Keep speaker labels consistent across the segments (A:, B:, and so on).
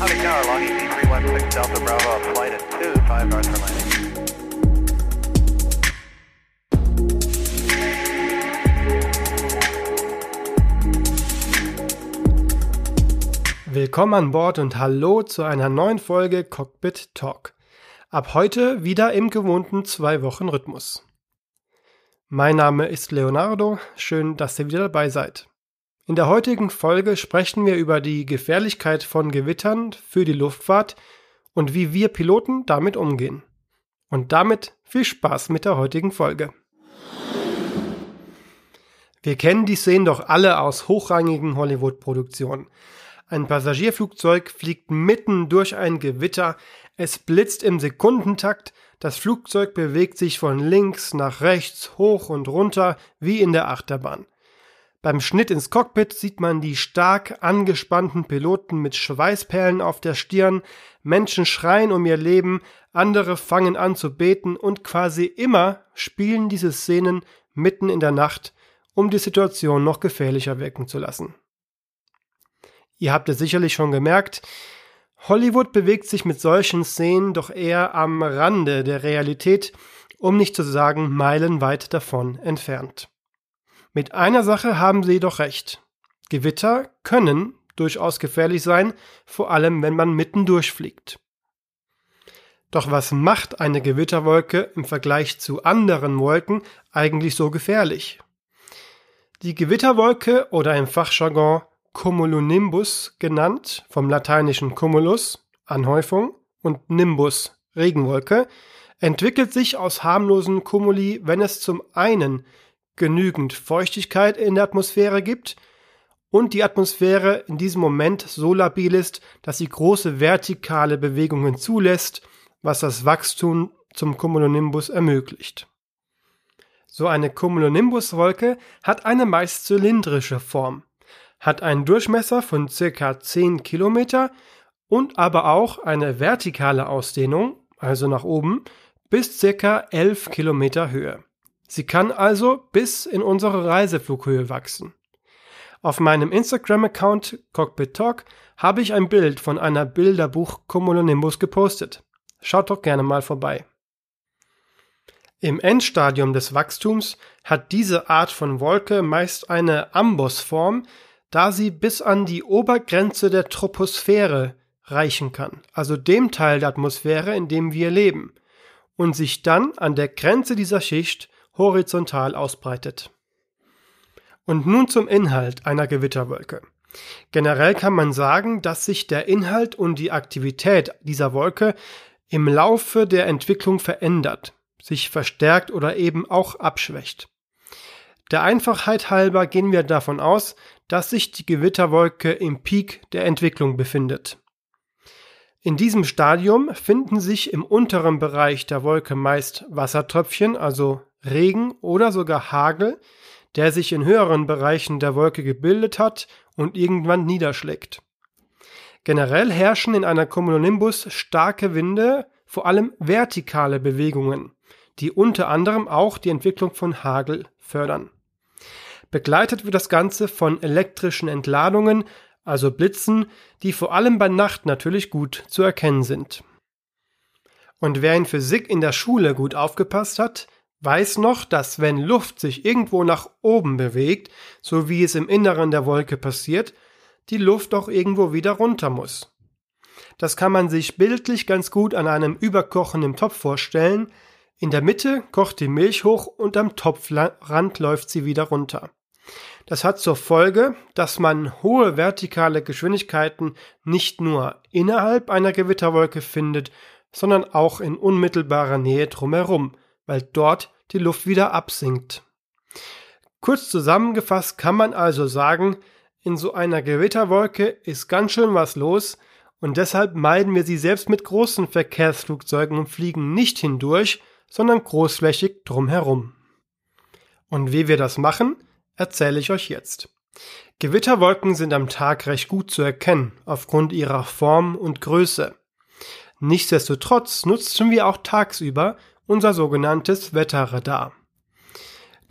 A: Howdy, Tower, long ET 316 Delta Bravo, flight at 2, 5 north for landing.
B: Willkommen an Bord und hallo zu einer neuen Folge Cockpit Talk. Ab heute wieder im gewohnten zwei Wochen Rhythmus. Mein Name ist Leonardo, schön, dass ihr wieder dabei seid. In der heutigen Folge sprechen wir über die Gefährlichkeit von Gewittern für die Luftfahrt und wie wir Piloten damit umgehen. Und damit viel Spaß mit der heutigen Folge. Wir kennen die Szenen doch alle aus hochrangigen Hollywood-Produktionen. Ein Passagierflugzeug fliegt mitten durch ein Gewitter, es blitzt im Sekundentakt, das Flugzeug bewegt sich von links nach rechts, hoch und runter, wie in der Achterbahn. Beim Schnitt ins Cockpit sieht man die stark angespannten Piloten mit Schweißperlen auf der Stirn, Menschen schreien um ihr Leben, andere fangen an zu beten und quasi immer spielen diese Szenen mitten in der Nacht, um die Situation noch gefährlicher wirken zu lassen. Ihr habt es sicherlich schon gemerkt, Hollywood bewegt sich mit solchen Szenen doch eher am Rande der Realität, um nicht zu sagen meilenweit davon entfernt. Mit einer Sache haben sie jedoch recht. Gewitter können durchaus gefährlich sein, vor allem wenn man mitten durchfliegt. Doch was macht eine Gewitterwolke im Vergleich zu anderen Wolken eigentlich so gefährlich? Die Gewitterwolke oder im Fachjargon Cumulonimbus genannt, vom lateinischen cumulus, Anhäufung, und Nimbus, Regenwolke, entwickelt sich aus harmlosen Cumuli, wenn es zum einen genügend Feuchtigkeit in der Atmosphäre gibt und die Atmosphäre in diesem Moment so labil ist, dass sie große vertikale Bewegungen zulässt, was das Wachstum zum Cumulonimbus ermöglicht. So eine Cumulonimbuswolke hat eine meist zylindrische Form hat einen Durchmesser von circa 10 Kilometer und aber auch eine vertikale Ausdehnung, also nach oben, bis circa 11 Kilometer Höhe. Sie kann also bis in unsere Reiseflughöhe wachsen. Auf meinem Instagram-Account Cockpit Talk habe ich ein Bild von einer Bilderbuch Cumulonimbus gepostet. Schaut doch gerne mal vorbei. Im Endstadium des Wachstums hat diese Art von Wolke meist eine Ambossform, da sie bis an die Obergrenze der Troposphäre reichen kann, also dem Teil der Atmosphäre, in dem wir leben, und sich dann an der Grenze dieser Schicht horizontal ausbreitet. Und nun zum Inhalt einer Gewitterwolke. Generell kann man sagen, dass sich der Inhalt und die Aktivität dieser Wolke im Laufe der Entwicklung verändert, sich verstärkt oder eben auch abschwächt. Der Einfachheit halber gehen wir davon aus, dass sich die Gewitterwolke im Peak der Entwicklung befindet. In diesem Stadium finden sich im unteren Bereich der Wolke meist Wassertröpfchen, also Regen oder sogar Hagel, der sich in höheren Bereichen der Wolke gebildet hat und irgendwann niederschlägt. Generell herrschen in einer Cumulonimbus starke Winde, vor allem vertikale Bewegungen, die unter anderem auch die Entwicklung von Hagel fördern. Begleitet wird das Ganze von elektrischen Entladungen, also Blitzen, die vor allem bei Nacht natürlich gut zu erkennen sind. Und wer in Physik in der Schule gut aufgepasst hat, weiß noch, dass wenn Luft sich irgendwo nach oben bewegt, so wie es im Inneren der Wolke passiert, die Luft auch irgendwo wieder runter muss. Das kann man sich bildlich ganz gut an einem überkochenden Topf vorstellen. In der Mitte kocht die Milch hoch und am Topfrand läuft sie wieder runter. Das hat zur Folge, dass man hohe vertikale Geschwindigkeiten nicht nur innerhalb einer Gewitterwolke findet, sondern auch in unmittelbarer Nähe drumherum, weil dort die Luft wieder absinkt. Kurz zusammengefasst kann man also sagen, in so einer Gewitterwolke ist ganz schön was los und deshalb meiden wir sie selbst mit großen Verkehrsflugzeugen und fliegen nicht hindurch, sondern großflächig drumherum. Und wie wir das machen, erzähle ich euch jetzt. Gewitterwolken sind am Tag recht gut zu erkennen, aufgrund ihrer Form und Größe. Nichtsdestotrotz nutzen wir auch tagsüber unser sogenanntes Wetterradar.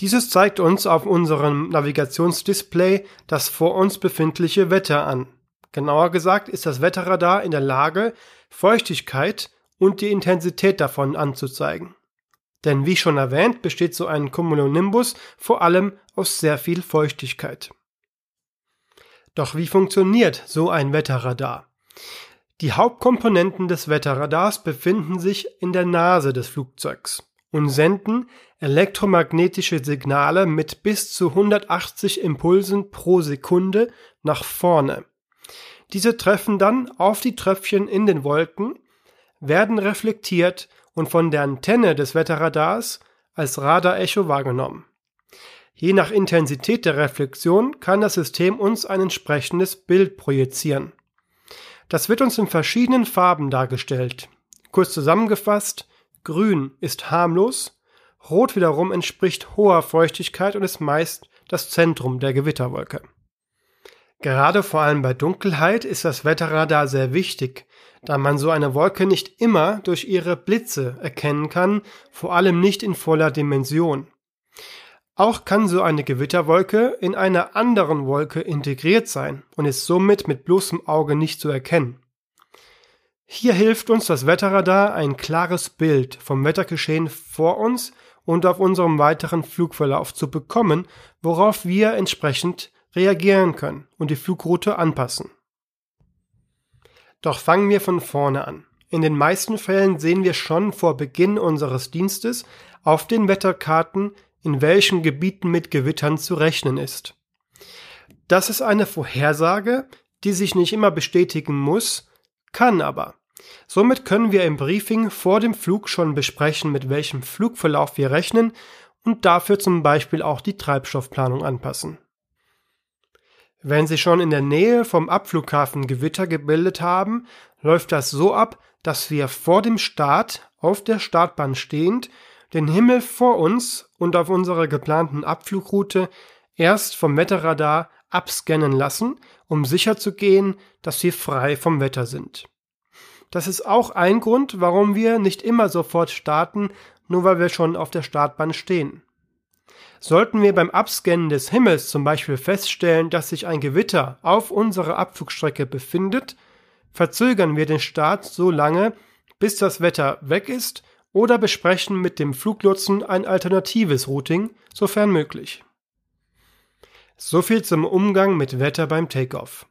B: Dieses zeigt uns auf unserem Navigationsdisplay das vor uns befindliche Wetter an. Genauer gesagt ist das Wetterradar in der Lage, Feuchtigkeit und die Intensität davon anzuzeigen. Denn wie schon erwähnt, besteht so ein Cumulonimbus vor allem aus sehr viel Feuchtigkeit. Doch wie funktioniert so ein Wetterradar? Die Hauptkomponenten des Wetterradars befinden sich in der Nase des Flugzeugs und senden elektromagnetische Signale mit bis zu 180 Impulsen pro Sekunde nach vorne. Diese treffen dann auf die Tröpfchen in den Wolken, werden reflektiert und von der Antenne des Wetterradars als Radarecho wahrgenommen. Je nach Intensität der Reflexion kann das System uns ein entsprechendes Bild projizieren. Das wird uns in verschiedenen Farben dargestellt. Kurz zusammengefasst, grün ist harmlos, rot wiederum entspricht hoher Feuchtigkeit und ist meist das Zentrum der Gewitterwolke. Gerade vor allem bei Dunkelheit ist das Wetterradar sehr wichtig, da man so eine Wolke nicht immer durch ihre Blitze erkennen kann, vor allem nicht in voller Dimension. Auch kann so eine Gewitterwolke in einer anderen Wolke integriert sein und ist somit mit bloßem Auge nicht zu erkennen. Hier hilft uns das Wetterradar, ein klares Bild vom Wettergeschehen vor uns und auf unserem weiteren Flugverlauf zu bekommen, worauf wir entsprechend reagieren können und die Flugroute anpassen. Doch fangen wir von vorne an. In den meisten Fällen sehen wir schon vor Beginn unseres Dienstes auf den Wetterkarten, in welchen Gebieten mit Gewittern zu rechnen ist. Das ist eine Vorhersage, die sich nicht immer bestätigen muss, kann aber. Somit können wir im Briefing vor dem Flug schon besprechen, mit welchem Flugverlauf wir rechnen und dafür zum Beispiel auch die Treibstoffplanung anpassen. Wenn Sie schon in der Nähe vom Abflughafen Gewitter gebildet haben, läuft das so ab, dass wir vor dem Start auf der Startbahn stehend den Himmel vor uns und auf unserer geplanten Abflugroute erst vom Wetterradar abscannen lassen, um sicherzugehen, dass wir frei vom Wetter sind. Das ist auch ein Grund, warum wir nicht immer sofort starten, nur weil wir schon auf der Startbahn stehen. Sollten wir beim Abscannen des Himmels zum Beispiel feststellen, dass sich ein Gewitter auf unserer Abflugstrecke befindet, verzögern wir den Start so lange, bis das Wetter weg ist oder besprechen mit dem Fluglotsen ein alternatives Routing, sofern möglich. So viel zum Umgang mit Wetter beim Takeoff.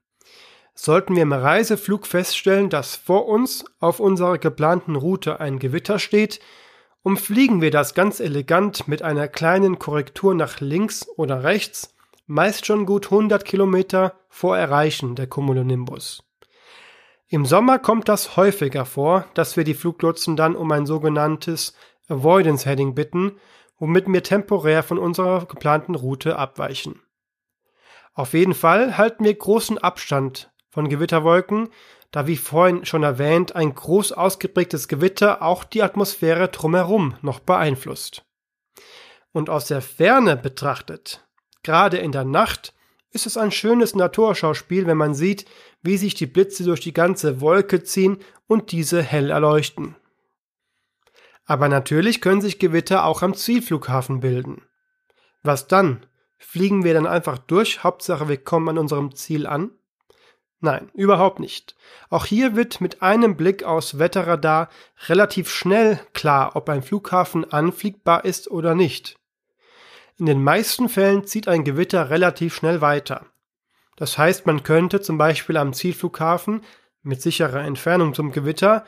B: Sollten wir im Reiseflug feststellen, dass vor uns auf unserer geplanten Route ein Gewitter steht, umfliegen wir das ganz elegant mit einer kleinen Korrektur nach links oder rechts, meist schon gut 100 Kilometer vor Erreichen der Cumulonimbus. Im Sommer kommt das häufiger vor, dass wir die Fluglotsen dann um ein sogenanntes Avoidance Heading bitten, womit wir temporär von unserer geplanten Route abweichen. Auf jeden Fall halten wir großen Abstand von Gewitterwolken, da wie vorhin schon erwähnt ein groß ausgeprägtes Gewitter auch die Atmosphäre drumherum noch beeinflusst. Und aus der Ferne betrachtet, gerade in der Nacht, ist es ein schönes Naturschauspiel, wenn man sieht, wie sich die Blitze durch die ganze Wolke ziehen und diese hell erleuchten. Aber natürlich können sich Gewitter auch am Zielflughafen bilden. Was dann? Fliegen wir dann einfach durch, Hauptsache wir kommen an unserem Ziel an? Nein, überhaupt nicht. Auch hier wird mit einem Blick aus Wetterradar relativ schnell klar, ob ein Flughafen anfliegbar ist oder nicht. In den meisten Fällen zieht ein Gewitter relativ schnell weiter. Das heißt, man könnte zum Beispiel am Zielflughafen mit sicherer Entfernung zum Gewitter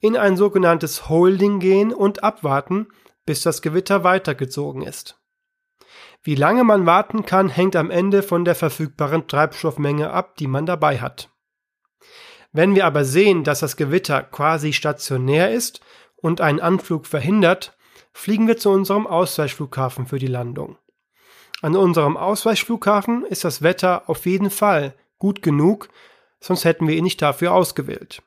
B: in ein sogenanntes Holding gehen und abwarten, bis das Gewitter weitergezogen ist. Wie lange man warten kann, hängt am Ende von der verfügbaren Treibstoffmenge ab, die man dabei hat. Wenn wir aber sehen, dass das Gewitter quasi stationär ist und einen Anflug verhindert, fliegen wir zu unserem Ausweichflughafen für die Landung. An unserem Ausweichflughafen ist das Wetter auf jeden Fall gut genug, sonst hätten wir ihn nicht dafür ausgewählt.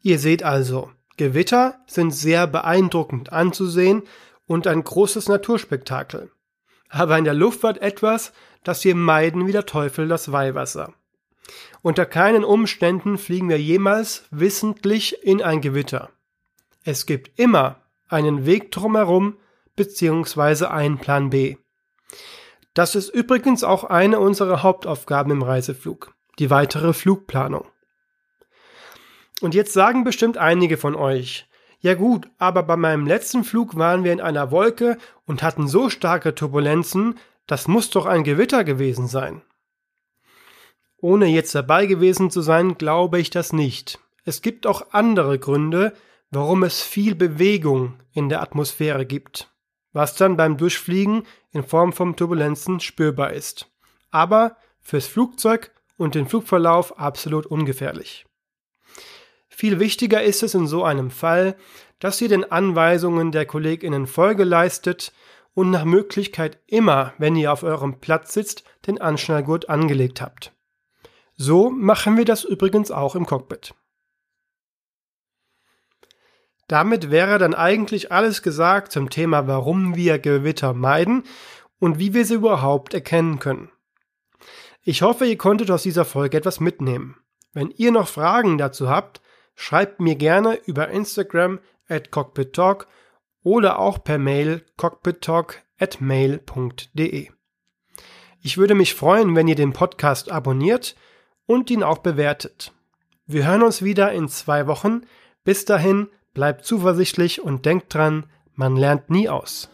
B: Ihr seht also, Gewitter sind sehr beeindruckend anzusehen und ein großes Naturspektakel. Aber in der Luftfahrt etwas, das wir meiden wie der Teufel das Weihwasser. Unter keinen Umständen fliegen wir jemals wissentlich in ein Gewitter. Es gibt immer einen Weg drumherum beziehungsweise einen Plan B. Das ist übrigens auch eine unserer Hauptaufgaben im Reiseflug, die weitere Flugplanung. Und jetzt sagen bestimmt einige von euch, ja gut, aber bei meinem letzten Flug waren wir in einer Wolke und hatten so starke Turbulenzen, das muss doch ein Gewitter gewesen sein. Ohne jetzt dabei gewesen zu sein, glaube ich das nicht. Es gibt auch andere Gründe, warum es viel Bewegung in der Atmosphäre gibt, was dann beim Durchfliegen in Form von Turbulenzen spürbar ist. Aber fürs Flugzeug und den Flugverlauf absolut ungefährlich. Viel wichtiger ist es in so einem Fall, dass ihr den Anweisungen der Kolleginnen Folge leistet und nach Möglichkeit immer, wenn ihr auf eurem Platz sitzt, den Anschnallgurt angelegt habt. So machen wir das übrigens auch im Cockpit. Damit wäre dann eigentlich alles gesagt zum Thema, warum wir Gewitter meiden und wie wir sie überhaupt erkennen können. Ich hoffe, ihr konntet aus dieser Folge etwas mitnehmen. Wenn ihr noch Fragen dazu habt, Schreibt mir gerne über Instagram at cockpittalk oder auch per Mail cockpittalk at mail.de. Ich würde mich freuen, wenn ihr den Podcast abonniert und ihn auch bewertet. Wir hören uns wieder in zwei Wochen. Bis dahin, bleibt zuversichtlich und denkt dran, man lernt nie aus.